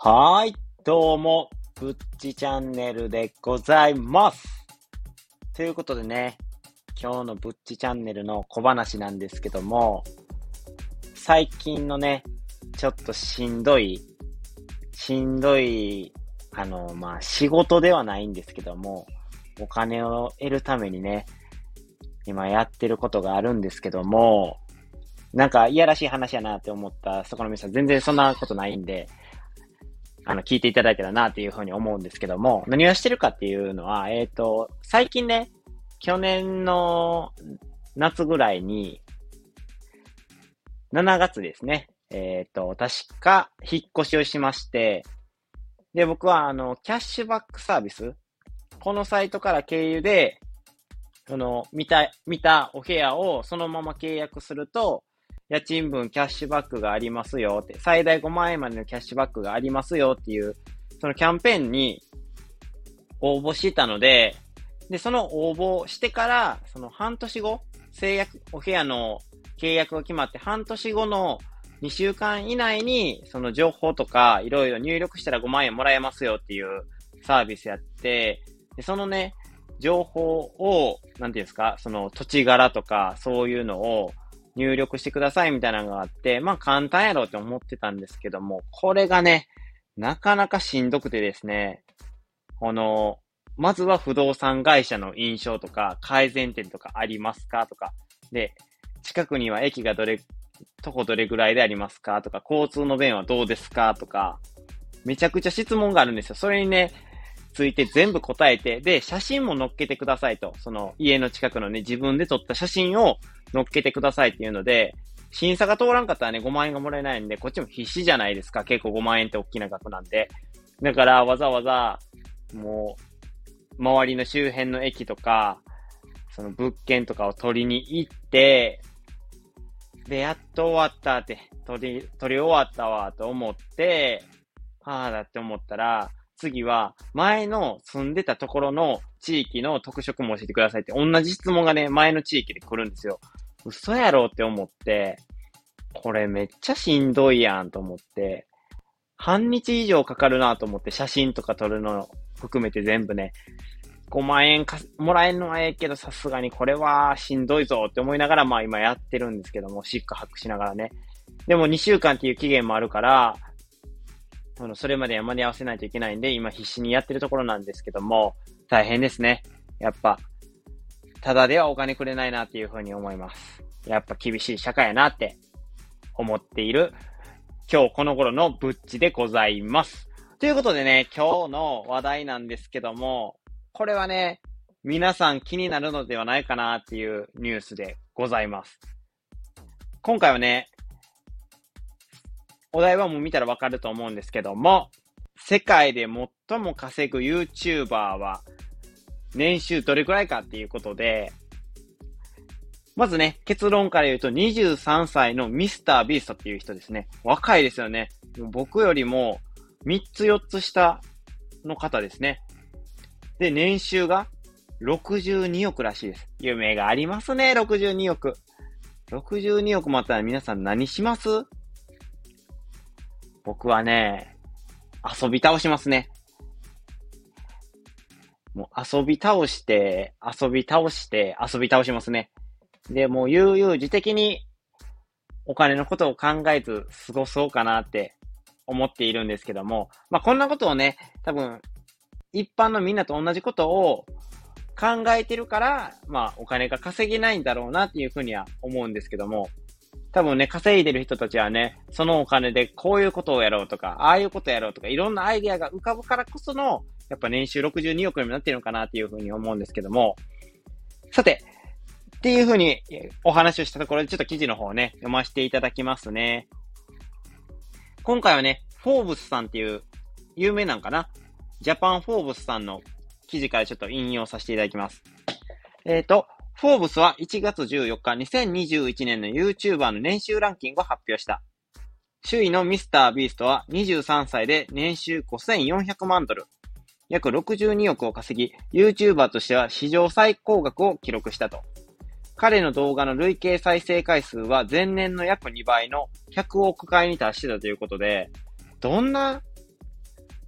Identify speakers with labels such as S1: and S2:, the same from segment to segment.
S1: はい、どうも、ぶっちチャンネルでございます。ということでね、今日のぶっちチャンネルの小話なんですけども、最近のね、ちょっとしんどい、しんどい、あの、まあ、仕事ではないんですけども、お金を得るためにね、今やってることがあるんですけども、なんかいやらしい話やなって思ったそこの皆さん、全然そんなことないんで、あの、聞いていただいたらなっていうふうに思うんですけども、何をしてるかっていうのは、えっ、と、最近ね、去年の夏ぐらいに、7月ですね。えっ、と、確か引っ越しをしまして、で、僕はあの、キャッシュバックサービスこのサイトから経由で、その、見た、見たお部屋をそのまま契約すると、家賃分キャッシュバックがありますよって、最大5万円までのキャッシュバックがありますよっていう、そのキャンペーンに応募してたので、で、その応募してから、その半年後、制約、お部屋の契約が決まって半年後の2週間以内に、その情報とかいろいろ入力したら5万円もらえますよっていうサービスやって、でそのね、情報を、なんていうんですか、その土地柄とか、そういうのを入力してくださいみたいなのがあって、まあ簡単やろうって思ってたんですけども、これがね、なかなかしんどくてですね、この、まずは不動産会社の印象とか、改善点とかありますかとか、で、近くには駅がどれ、徒歩どれぐらいでありますかとか、交通の便はどうですかとか、めちゃくちゃ質問があるんですよ。それにね、ついて全部答えて、で、写真も載っけてくださいと。その家の近くのね、自分で撮った写真を載っけてくださいっていうので、審査が通らんかったらね、5万円がもらえないんで、こっちも必死じゃないですか。結構5万円って大きな額なんで。だから、わざわざ、もう、周りの周辺の駅とか、その物件とかを取りに行って、で、やっと終わったって、取り、取り終わったわと思って、はあだって思ったら、次は、前の住んでたところの地域の特色も教えてくださいって、同じ質問がね、前の地域で来るんですよ。嘘やろって思って、これめっちゃしんどいやんと思って、半日以上かかるなと思って、写真とか撮るの含めて全部ね、5万円かもらえるのはええけど、さすがにこれはしんどいぞって思いながら、まあ今やってるんですけども、シックハックしながらね。でも2週間っていう期限もあるから、そのそれまで山に合わせないといけないんで、今必死にやってるところなんですけども、大変ですね。やっぱ、ただではお金くれないなっていうふうに思います。やっぱ厳しい社会やなって思っている、今日この頃のブッチでございます。ということでね、今日の話題なんですけども、これはね、皆さん気になるのではないかなっていうニュースでございます。今回はね、お題はもう見たらわかると思うんですけども、世界で最も稼ぐ YouTuber は年収どれくらいかっていうことで、まずね、結論から言うと23歳のミスタービーストっていう人ですね。若いですよね。僕よりも3つ4つ下の方ですね。で、年収が62億らしいです。夢がありますね、62億。62億もあったら皆さん何します？僕はね、遊び倒しますね。もう遊び倒して、遊び倒して、遊び倒しますね。で、もう悠々自適にお金のことを考えず過ごそうかなって思っているんですけども、まあこんなことをね、多分一般のみんなと同じことを考えてるから、まあお金が稼げないんだろうなっていうふうには思うんですけども、多分ね、稼いでる人たちはね、そのお金でこういうことをやろうとか、ああいうことをやろうとか、いろんなアイデアが浮かぶからこその、やっぱ年収62億になってるのかなっていうふうに思うんですけども、さて、っていうふうにお話をしたところで、ちょっと記事の方をね、読ませていただきますね。今回はね、フォーブスさんっていう、有名なんかな？ジャパンフォーブスさんの記事からちょっと引用させていただきます。えっ、と、フォーブスは1月14日、2021年の YouTuber の年収ランキングを発表した。首位のミスタービーストは23歳で年収5400万ドル。約62億を稼ぎ、YouTuber としては史上最高額を記録したと。彼の動画の累計再生回数は前年の約2倍の100億回に達してたということで、どんな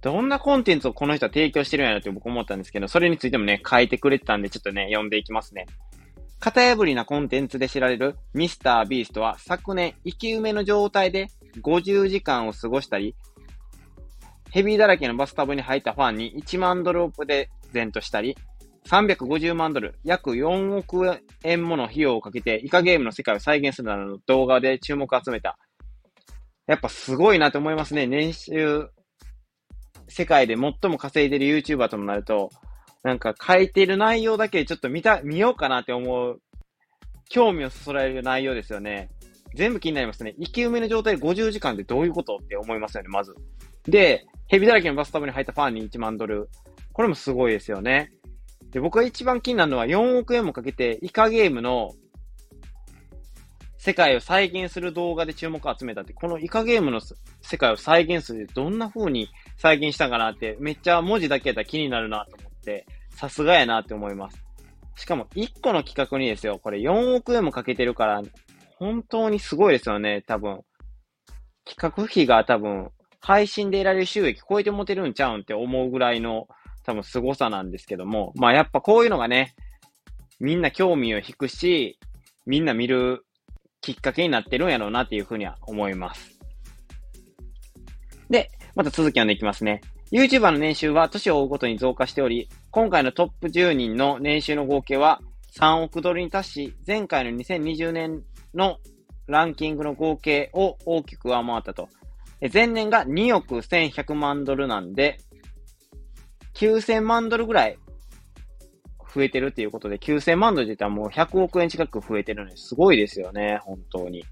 S1: どんなコンテンツをこの人は提供してるんやろって僕思ったんですけど、それについてもね、書いてくれてたんで、ちょっとね、読んでいきますね。型破りなコンテンツで知られるミスタービーストは昨年生き埋めの状態で50時間を過ごしたり、ヘビーだらけのバスタブに入ったファンに1万ドルをプレゼントしたり、350万ドル、約4億円もの費用をかけてイカゲームの世界を再現するなどの動画で注目を集めた。やっぱすごいなと思いますね。年収、世界で最も稼いでる YouTuber ともなると、なんか書いてる内容だけちょっと見た、見ようかなって思う、興味をそそられる内容ですよね。全部気になりますね。生き埋めの状態で50時間ってどういうことって思いますよね、まず。で、ヘビだらけのバスタブに入ったファンに1万ドル。これもすごいですよね。で、僕が一番気になるのは4億円もかけてイカゲームの世界を再現する動画で注目を集めたって、このイカゲームの世界を再現するどんな風に再現したかなって、めっちゃ文字だけやったら気になるなと思、さすがやなって思います。しかも1個の企画にですよ、これ4億円もかけてるから、本当にすごいですよね、多分。企画費が多分、配信で得られる収益超えて持てるんちゃうんって思うぐらいの多分凄さなんですけども、まあやっぱこういうのがね、みんな興味を引くし、みんな見るきっかけになってるんやろうなっていうふうには思います。で、また続き読んでいきますね。YouTuber の年収は年を追うごとに増加しており、今回のトップ10人の年収の合計は3億ドルに達し、前回の2020年のランキングの合計を大きく上回ったと。前年が2億1100万ドルなんで、9000万ドルぐらい増えてるっていうことで、9000万ドルで言ったらもう100億円近く増えてるのですごいですよね、本当に。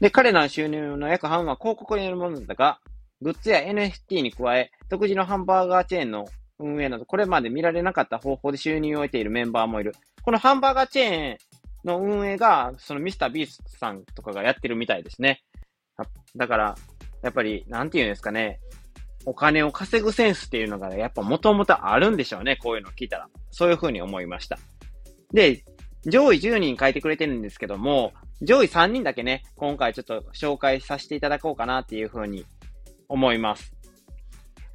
S1: で、彼らの収入の約半は広告によるものだが、グッズや NFT に加え、独自のハンバーガーチェーンの運営など、これまで見られなかった方法で収入を得ているメンバーもいる。このハンバーガーチェーンの運営が、そのミスタービーストさんとかがやってるみたいですね。だから、やっぱり、なんて言うんですかね。お金を稼ぐセンスっていうのが、やっぱもともとあるんでしょうね。こういうのを聞いたら。そういうふうに思いました。で、上位10人書いてくれてるんですけども、上位3人だけね、今回ちょっと紹介させていただこうかなっていうふうに思います。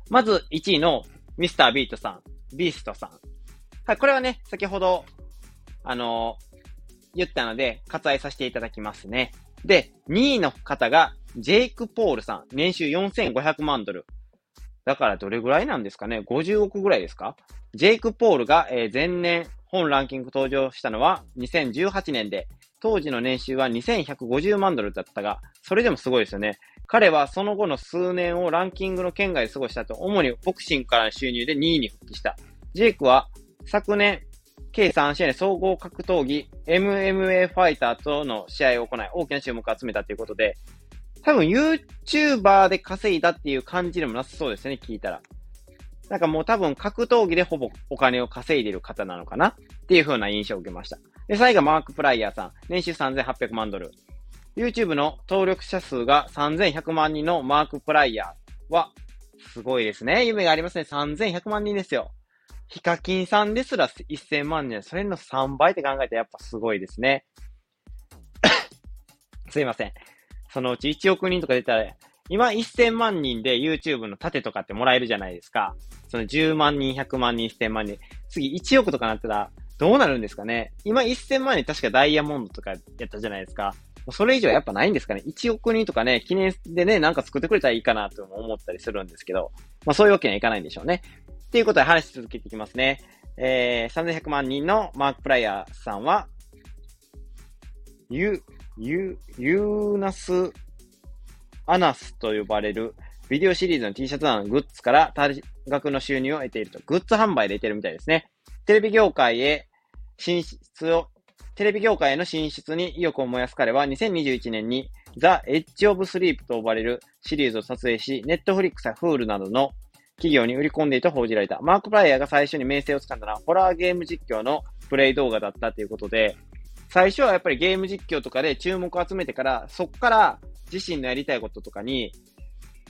S1: まず1位のミスタービートさん、ビーストさん。はい、これはね、先ほど、あのー、言ったので、割愛させていただきますね。で、2位の方が、ジェイク・ポールさん、年収4500万ドル。だからどれぐらいなんですかね ?50 億ぐらいですか？ジェイク・ポールが、えー、前年本ランキング登場したのは2018年で、当時の年収は2150万ドルだったが、それでもすごいですよね。彼はその後の数年をランキングの圏外で過ごしたと、主にボクシングからの収入で2位に復帰した。ジェイクは昨年、計3試合で総合格闘技 MMA ファイターとの試合を行い、大きな注目を集めたということで、多分 YouTuber で稼いだっていう感じでもなさそうですね、聞いたら。なんかもう多分格闘技でほぼお金を稼いでる方なのかなっていう風な印象を受けました。で、最後マーク・プライヤーさん。年収3800万ドル。YouTube の登録者数が3100万人のマーク・プライヤーは、すごいですね。夢がありますね。3100万人ですよ。ヒカキンさんですら1000万人。それの3倍って考えたらやっぱすごいですね。すいません。そのうち1億人とか出たら、今1000万人で YouTube の盾とかってもらえるじゃないですか。その10万人、100万人、1000万人。次1億とかなってたら、どうなるんですかね今1000万人確かダイヤモンドとかやったじゃないですか。それ以上やっぱないんですかね ?1 億人とかね、記念でね、なんか作ってくれたらいいかなと思ったりするんですけど、まあそういうわけにはいかないんでしょうね。っていうことで話し続けていきますね。えー、3100万人のマーク・プライヤーさんは、ユ、ユ、ユーナス・アナスと呼ばれるビデオシリーズの T シャツなどのグッズから多額の収入を得ていると。グッズ販売で得てるみたいですね。テレビ業界へ進出を、テレビ業界への進出に意欲を燃やす彼は2021年に The Edge of Sleep と呼ばれるシリーズを撮影し、Netflix や Hulu などの企業に売り込んでいたと報じられた。マーク・プライヤーが最初に名声をつかんだのは、ホラーゲーム実況のプレイ動画だったということで、最初はやっぱりゲーム実況とかで注目を集めてから、そっから自身のやりたいこととかに、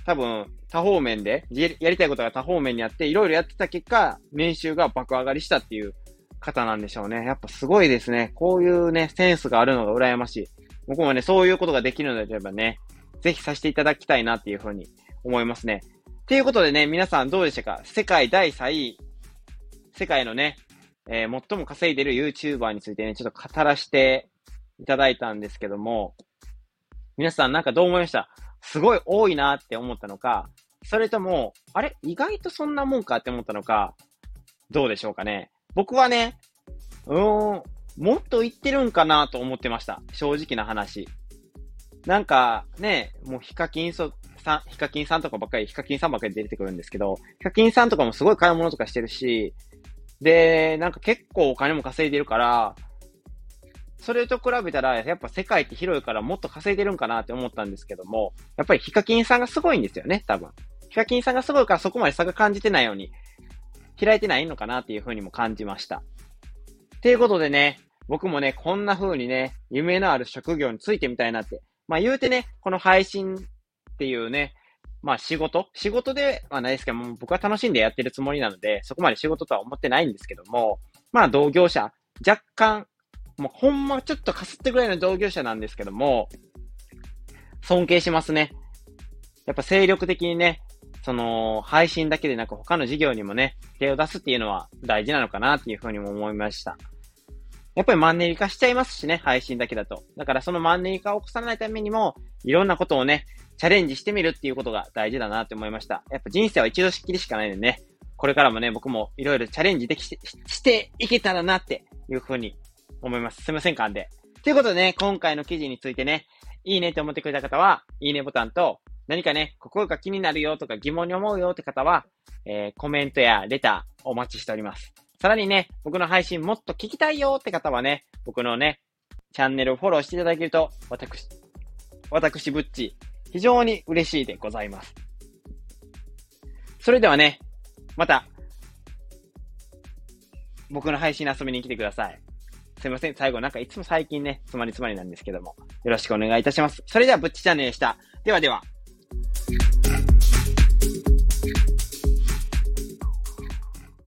S1: 多分多方面で、やりたいことが多方面にあって、いろいろやってた結果、年収が爆上がりしたっていう方なんでしょうね。やっぱすごいですね。こういうね、センスがあるのが羨ましい。僕もね、そういうことができるのであればね、ぜひさせていただきたいなっていうふうに思いますね。っていうことでね、皆さんどうでしたか？世界第3位、世界のね、えー、最も稼いでる YouTuber についてね、ちょっと語らせていただいたんですけども、皆さんなんかどう思いました？すごい多いなって思ったのか、それとも、あれ？意外とそんなもんかって思ったのか、どうでしょうかね？僕はね、うーん、もっと言ってるんかなと思ってました。正直な話。なんか、ね、もうヒカキンさん、ヒカキンさんとかばっかり、ヒカキンさんばっかり出てくるんですけど、ヒカキンさんとかもすごい買い物とかしてるし、で、なんか結構お金も稼いでるから、それと比べたら、やっぱ世界って広いからもっと稼いでるんかなって思ったんですけども、やっぱりヒカキンさんがすごいんですよね、多分。ヒカキンさんがすごいからそこまで差が感じてないように、開いてないのかなっていうふうにも感じました。ということでね、僕もね、こんな風にね、夢のある職業についてみたいなって。まあ言うてね、この配信っていうね、まあ仕事？仕事ではないですけども、僕は楽しんでやってるつもりなので、そこまで仕事とは思ってないんですけども、まあ同業者、若干、もうほんまちょっとかすってぐらいの同業者なんですけども、尊敬しますね。やっぱ精力的にね、その、配信だけでなく他の事業にもね、手を出すっていうのは大事なのかなっていうふうにも思いました。やっぱりマンネリ化しちゃいますしね、配信だけだと。だからそのマンネリ化を起こさないためにも、いろんなことをね、チャレンジしてみるっていうことが大事だなって思いました。やっぱ人生は一度しっきりしかないんでね、これからもね、僕もいろいろチャレンジできししていけたらなっていうふうに思います。すいませんかんで。ということでね、今回の記事についてね、いいねって思ってくれた方は、いいねボタンと、何かね、ここが気になるよとか疑問に思うよって方は、えー、コメントやレターお待ちしております。さらにね、僕の配信もっと聞きたいよって方はね、僕のね、チャンネルをフォローしていただけると、私、私ぶっち、非常に嬉しいでございます。それではね、また、僕の配信遊びに来てください。すいません。最後なんかいつも最近ね、つまりつまりなんですけども、よろしくお願いいたします。それでは、ぶっちチャンネルでした。ではでは。